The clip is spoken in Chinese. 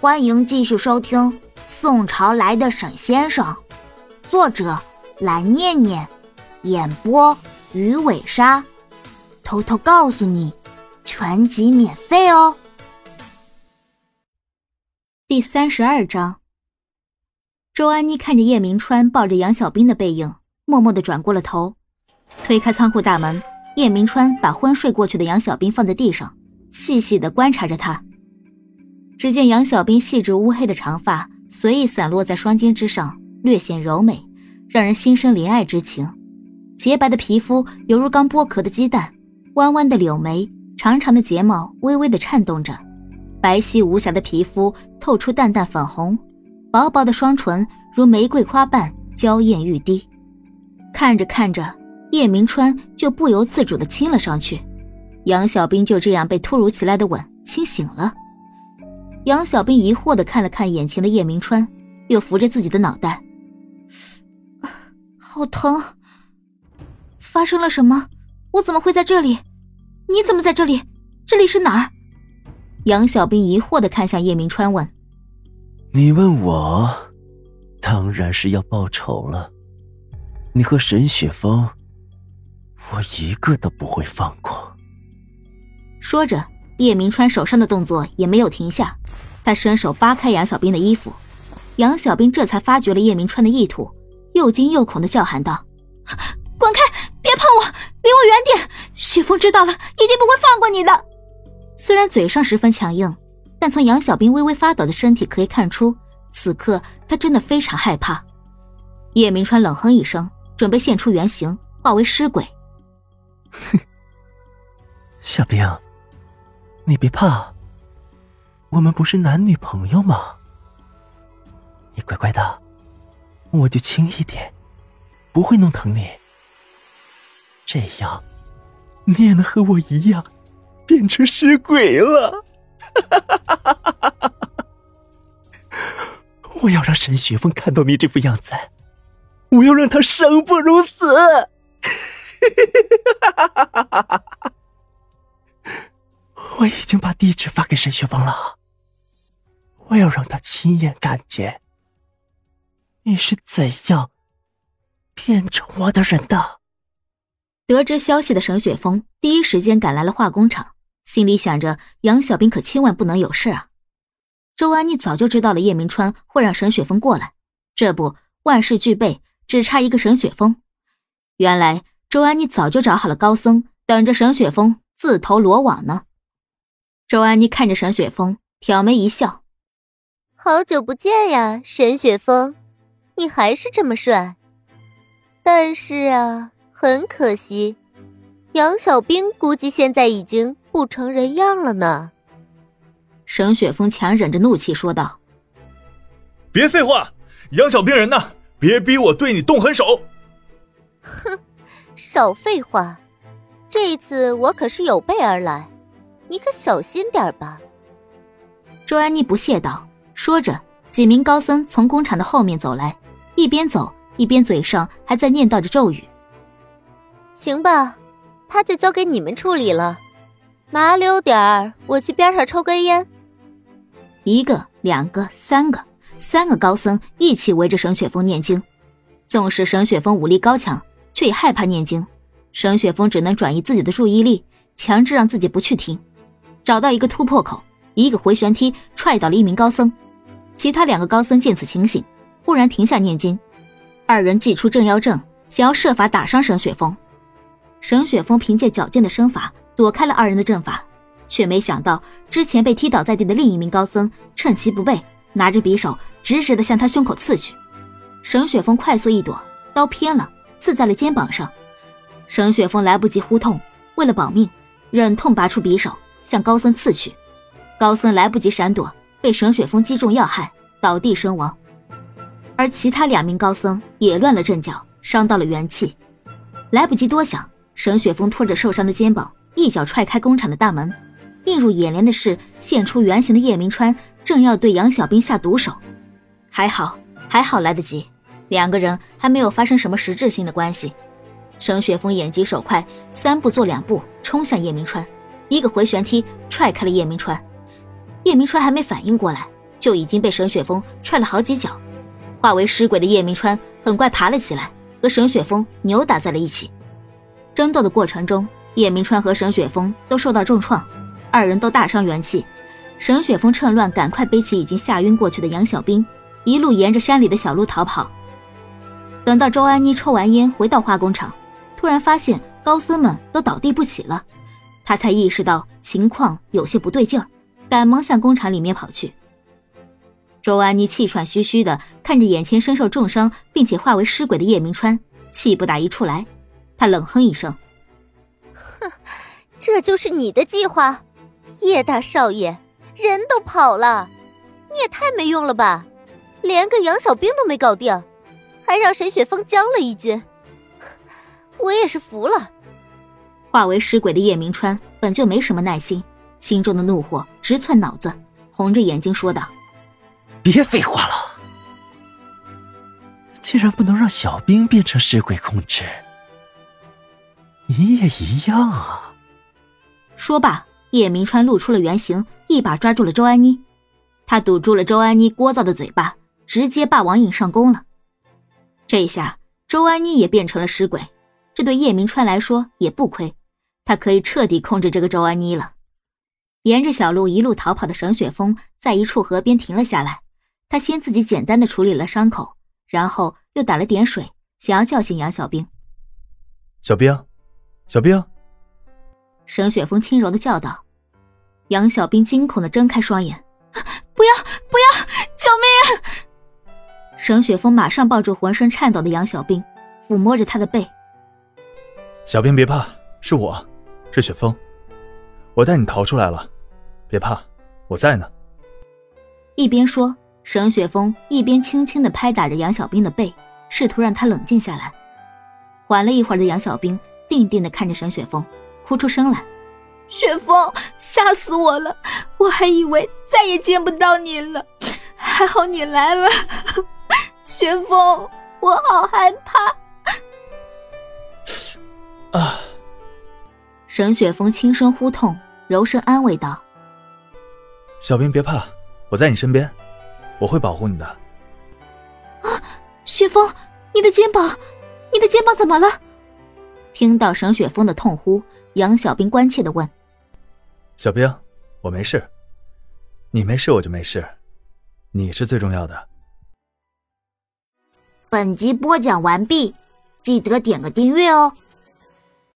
欢迎继续收听《宋朝来的沈先生》，作者蓝念念，演播鱼尾鲨。偷偷告诉你，全集免费哦。第三十二章，周安妮看着叶明川抱着杨小兵的背影，默默的转过了头，推开仓库大门。叶明川把昏睡过去的杨小兵放在地上，细细的观察着他。只见杨小兵细致乌黑的长发随意散落在双肩之上，略显柔美，让人心生怜爱之情。洁白的皮肤犹如刚剥壳的鸡蛋，弯弯的柳眉，长长的睫毛微微的颤动着，白皙无瑕的皮肤透出淡淡粉红，薄薄的双唇如玫瑰花瓣娇艳欲滴。看着看着，叶明川就不由自主的亲了上去。杨小兵就这样被突如其来的吻亲醒了。杨小兵疑惑的看了看眼前的叶明川，又扶着自己的脑袋，好疼！发生了什么？我怎么会在这里？你怎么在这里？这里是哪儿？杨小兵疑惑的看向叶明川，问：“你问我，当然是要报仇了。你和沈雪峰，我一个都不会放过。”说着。叶明川手上的动作也没有停下，他伸手扒开杨小兵的衣服，杨小兵这才发觉了叶明川的意图，又惊又恐的叫喊道：“滚开！别碰我！离我远点！雪峰知道了，一定不会放过你的。”虽然嘴上十分强硬，但从杨小兵微微发抖的身体可以看出，此刻他真的非常害怕。叶明川冷哼一声，准备现出原形，化为尸鬼。哼，小兵。你别怕，我们不是男女朋友吗？你乖乖的，我就轻一点，不会弄疼你。这样，你也能和我一样变成尸鬼了。我要让沈雪峰看到你这副样子，我要让他生不如死。我已经把地址发给沈雪峰了，我要让他亲眼看见你是怎样变成我的人的。得知消息的沈雪峰第一时间赶来了化工厂，心里想着杨小兵可千万不能有事啊。周安妮早就知道了叶明川会让沈雪峰过来，这不万事俱备，只差一个沈雪峰。原来周安妮早就找好了高僧，等着沈雪峰自投罗网呢。周安妮看着沈雪峰，挑眉一笑：“好久不见呀，沈雪峰，你还是这么帅。但是啊，很可惜，杨小兵估计现在已经不成人样了呢。”沈雪峰强忍着怒气说道：“别废话，杨小兵人呢？别逼我对你动狠手！”哼，少废话，这一次我可是有备而来。你可小心点吧。”周安妮不屑道。说着，几名高僧从工厂的后面走来，一边走一边嘴上还在念叨着咒语。“行吧，他就交给你们处理了。麻溜点儿，我去边上抽根烟。”一个、两个、三个，三个高僧一起围着沈雪峰念经。纵使沈雪峰武力高强，却也害怕念经。沈雪峰只能转移自己的注意力，强制让自己不去听。找到一个突破口，一个回旋踢踹倒了一名高僧。其他两个高僧见此情形，忽然停下念经。二人祭出镇妖阵，想要设法打伤沈雪峰。沈雪峰凭借矫健的身法躲开了二人的阵法，却没想到之前被踢倒在地的另一名高僧趁其不备，拿着匕首直直的向他胸口刺去。沈雪峰快速一躲，刀偏了，刺在了肩膀上。沈雪峰来不及呼痛，为了保命，忍痛拔出匕首。向高僧刺去，高僧来不及闪躲，被沈雪峰击中要害，倒地身亡。而其他两名高僧也乱了阵脚，伤到了元气。来不及多想，沈雪峰拖着受伤的肩膀，一脚踹开工厂的大门。映入眼帘的是现出原形的叶明川，正要对杨小兵下毒手。还好，还好来得及，两个人还没有发生什么实质性的关系。沈雪峰眼疾手快，三步做两步，冲向叶明川。一个回旋踢踹开了叶明川，叶明川还没反应过来，就已经被沈雪峰踹了好几脚。化为尸鬼的叶明川很快爬了起来，和沈雪峰扭打在了一起。争斗的过程中，叶明川和沈雪峰都受到重创，二人都大伤元气。沈雪峰趁乱赶快背起已经吓晕过去的杨小兵，一路沿着山里的小路逃跑。等到周安妮抽完烟回到化工厂，突然发现高僧们都倒地不起了，他才意识到情况有些不对劲儿，赶忙向工厂里面跑去。周安妮气喘吁吁的看着眼前身受重伤并且化为尸鬼的叶明川，气不打一处来。他冷哼一声：“哼，这就是你的计划，叶大少爷，人都跑了，你也太没用了吧！连个杨小兵都没搞定，还让沈雪峰将了一军，我也是服了。”化为尸鬼的叶明川本就没什么耐心，心中的怒火直窜脑子，红着眼睛说道。别废话了！既然不能让小兵变成尸鬼控制，你也一样啊！说罢，叶明川露出了原形，一把抓住了周安妮。他堵住了周安妮聒噪的嘴巴，直接霸王硬上弓了。这下，周安妮也变成了尸鬼，这对叶明川来说也不亏，他可以彻底控制这个周安妮了。沿着小路一路逃跑的沈雪峰，在一处河边停了下来。他先自己简单的处理了伤口，然后又打了点水，想要叫醒杨小兵。小兵，小兵！沈雪峰轻柔的叫道。杨小兵惊恐的睁开双眼：“不要，不要，救命！”沈雪峰马上抱住浑身颤抖的杨小兵，抚摸着他的背：“小兵别怕，是我，是雪峰，我带你逃出来了，别怕，我在呢。”一边说。沈雪峰一边轻轻的拍打着杨小兵的背，试图让他冷静下来。缓了一会儿的杨小兵定定的看着沈雪峰，哭出声来：“雪峰，吓死我了！我还以为再也见不到你了，还好你来了。雪峰，我好害怕。”啊！沈雪峰轻声呼痛，柔声安慰道：“小兵别怕，我在你身边。”我会保护你的。啊，雪峰，你的肩膀，你的肩膀怎么了？听到沈雪峰的痛呼，杨小兵关切的问：“小兵，我没事，你没事我就没事，你是最重要的。”本集播讲完毕，记得点个订阅哦。